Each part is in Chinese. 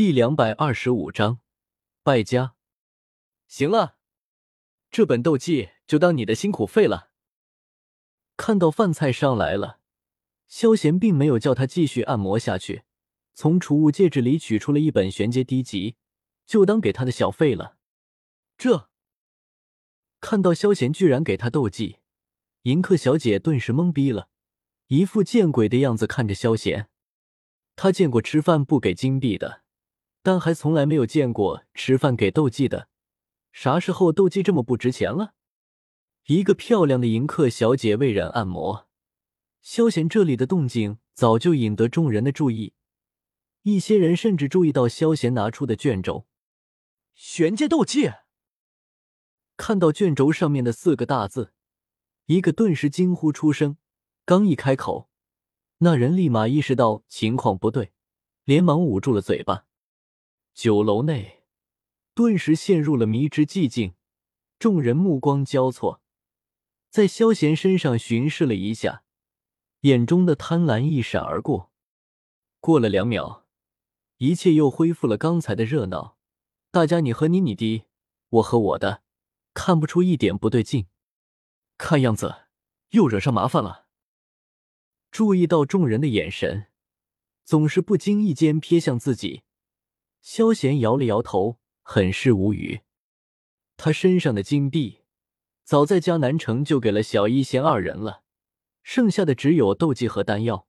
第两百二十五章败家。行了，这本斗技就当你的辛苦费了。看到饭菜上来了，萧贤并没有叫他继续按摩下去，从储物戒指里取出了一本玄阶低级，就当给他的小费了。这看到萧贤居然给他斗技，银客小姐顿时懵逼了，一副见鬼的样子看着萧贤。他见过吃饭不给金币的。但还从来没有见过吃饭给斗技的，啥时候斗技这么不值钱了？一个漂亮的迎客小姐为人按摩，萧贤这里的动静早就引得众人的注意，一些人甚至注意到萧贤拿出的卷轴，玄阶斗技。看到卷轴上面的四个大字，一个顿时惊呼出声，刚一开口，那人立马意识到情况不对，连忙捂住了嘴巴。酒楼内顿时陷入了迷之寂静，众人目光交错，在萧贤身上巡视了一下，眼中的贪婪一闪而过。过了两秒，一切又恢复了刚才的热闹，大家你和你你的，我和我的，看不出一点不对劲。看样子又惹上麻烦了。注意到众人的眼神，总是不经意间瞥向自己。萧贤摇了摇头，很是无语。他身上的金币早在江南城就给了小一仙二人了，剩下的只有斗技和丹药。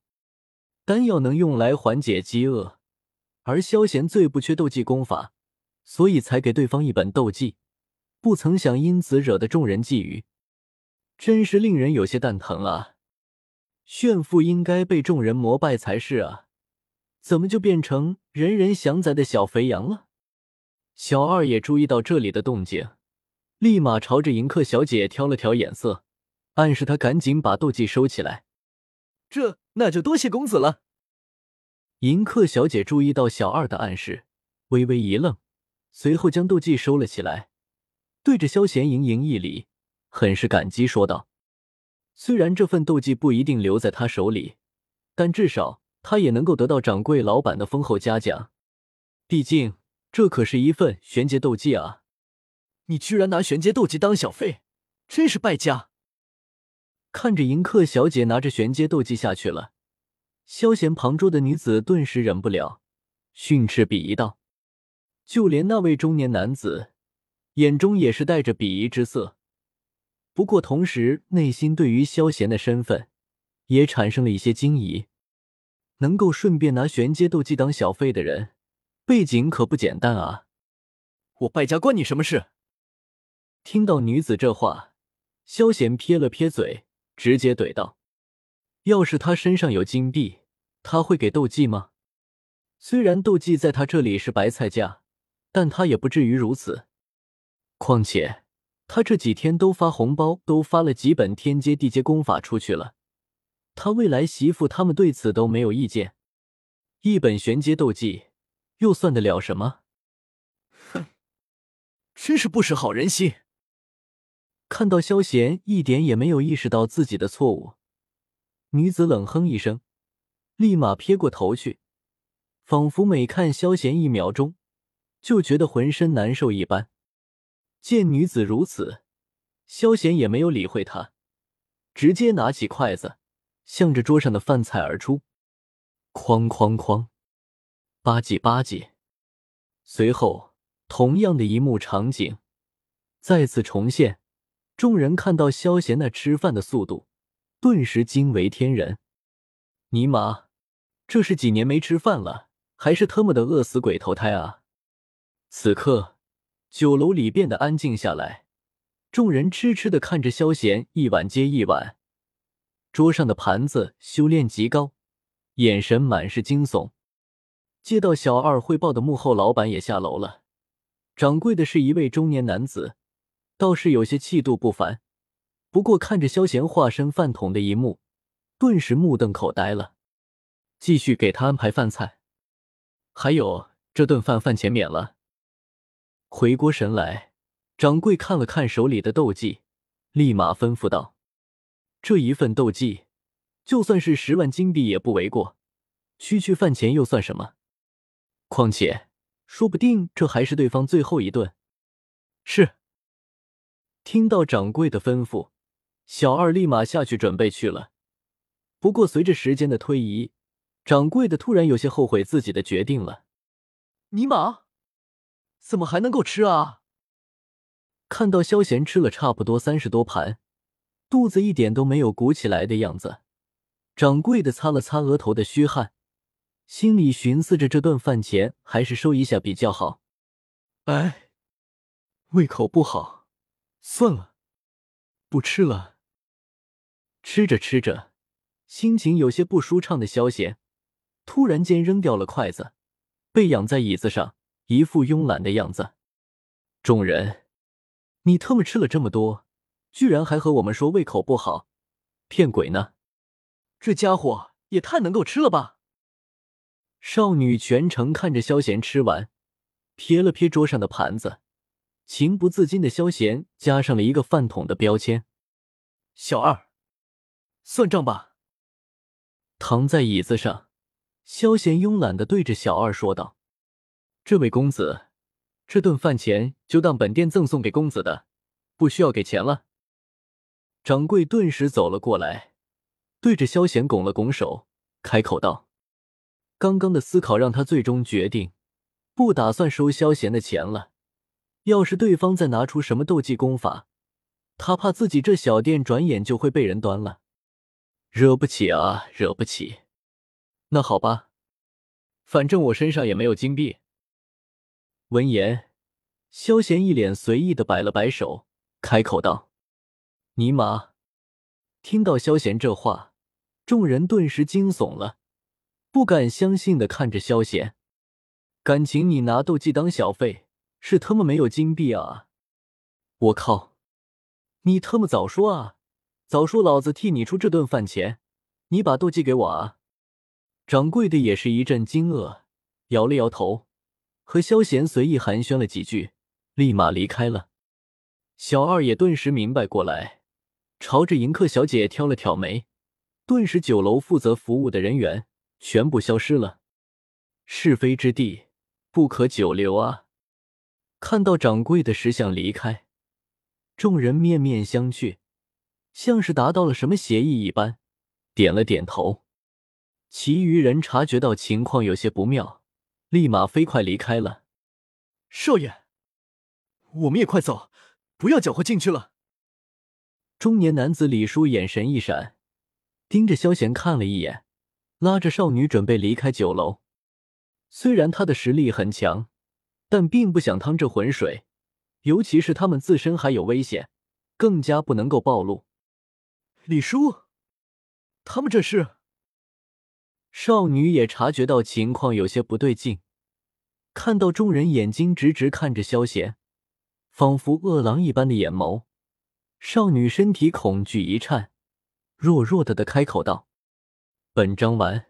丹药能用来缓解饥饿，而萧贤最不缺斗技功法，所以才给对方一本斗技。不曾想因此惹得众人觊觎，真是令人有些蛋疼啊！炫富应该被众人膜拜才是啊！怎么就变成人人想宰的小肥羊了？小二也注意到这里的动静，立马朝着迎客小姐挑了挑眼色，暗示她赶紧把斗技收起来。这那就多谢公子了。迎客小姐注意到小二的暗示，微微一愣，随后将斗技收了起来，对着萧贤盈盈一礼，很是感激说道：“虽然这份斗技不一定留在他手里，但至少……”他也能够得到掌柜老板的丰厚嘉奖，毕竟这可是一份玄阶斗技啊！你居然拿玄阶斗技当小费，真是败家！看着迎客小姐拿着玄阶斗技下去了，萧贤旁桌的女子顿时忍不了，训斥鄙夷道：“就连那位中年男子眼中也是带着鄙夷之色，不过同时内心对于萧贤的身份也产生了一些惊疑。”能够顺便拿玄阶斗技当小费的人，背景可不简单啊！我败家关你什么事？听到女子这话，萧贤撇了撇嘴，直接怼道：“要是他身上有金币，他会给斗技吗？虽然斗技在他这里是白菜价，但他也不至于如此。况且他这几天都发红包，都发了几本天阶、地阶功法出去了。”他未来媳妇他们对此都没有意见，一本玄阶斗技又算得了什么？哼，真是不识好人心。看到萧贤一点也没有意识到自己的错误，女子冷哼一声，立马撇过头去，仿佛每看萧贤一秒钟就觉得浑身难受一般。见女子如此，萧贤也没有理会她，直接拿起筷子。向着桌上的饭菜而出，哐哐哐，吧唧吧唧。随后，同样的一幕场景再次重现。众人看到萧贤那吃饭的速度，顿时惊为天人。尼玛，这是几年没吃饭了，还是特么的饿死鬼投胎啊！此刻，酒楼里变得安静下来，众人痴痴的看着萧贤一碗接一碗。桌上的盘子修炼极高，眼神满是惊悚。接到小二汇报的幕后老板也下楼了。掌柜的是一位中年男子，倒是有些气度不凡。不过看着萧贤化身饭桶的一幕，顿时目瞪口呆了。继续给他安排饭菜，还有这顿饭饭钱免了。回过神来，掌柜看了看手里的斗技，立马吩咐道。这一份斗技，就算是十万金币也不为过，区区饭钱又算什么？况且说不定这还是对方最后一顿。是。听到掌柜的吩咐，小二立马下去准备去了。不过随着时间的推移，掌柜的突然有些后悔自己的决定了。尼玛，怎么还能够吃啊？看到萧贤吃了差不多三十多盘，肚子一点都没有鼓起来的样子，掌柜的擦了擦额头的虚汗，心里寻思着这顿饭钱还是收一下比较好。哎，胃口不好，算了，不吃了。吃着吃着。心情有些不舒畅的萧贤，突然间扔掉了筷子，被仰在椅子上，一副慵懒的样子。众人，你特么吃了这么多，居然还和我们说胃口不好，骗鬼呢！这家伙也太能够吃了吧！少女全程看着萧贤吃完，瞥了瞥桌上的盘子，情不自禁的萧贤加上了一个饭桶的标签。小二，算账吧。躺在椅子上，萧贤慵懒的对着小二说道：“这位公子，这顿饭钱就当本店赠送给公子的，不需要给钱了。”掌柜顿时走了过来，对着萧贤拱了拱手，开口道：“刚刚的思考让他最终决定，不打算收萧贤的钱了。要是对方再拿出什么斗技功法，他怕自己这小店转眼就会被人端了。”惹不起啊，惹不起。那好吧，反正我身上也没有金币。闻言，萧贤一脸随意的摆了摆手，开口道：“尼玛！”听到萧贤这话，众人顿时惊悚了，不敢相信的看着萧贤。感情你拿斗技当小费，是他妈没有金币啊！我靠，你他妈早说啊！早说，老子替你出这顿饭钱，你把斗技给我啊！掌柜的也是一阵惊愕，摇了摇头，和萧贤随意寒暄了几句，立马离开了。小二也顿时明白过来，朝着迎客小姐挑了挑眉，顿时酒楼负责服务的人员全部消失了。是非之地不可久留啊！看到掌柜的识相离开，众人面面相觑。像是达到了什么协议一般，点了点头。其余人察觉到情况有些不妙，立马飞快离开了。少爷，我们也快走，不要搅和进去了。中年男子李叔眼神一闪，盯着萧贤看了一眼，拉着少女准备离开酒楼。虽然他的实力很强，但并不想趟这浑水，尤其是他们自身还有危险，更加不能够暴露。李叔，他们这是？少女也察觉到情况有些不对劲，看到众人眼睛直直看着萧贤，仿佛饿狼一般的眼眸，少女身体恐惧一颤，弱弱的的开口道：“本章完。”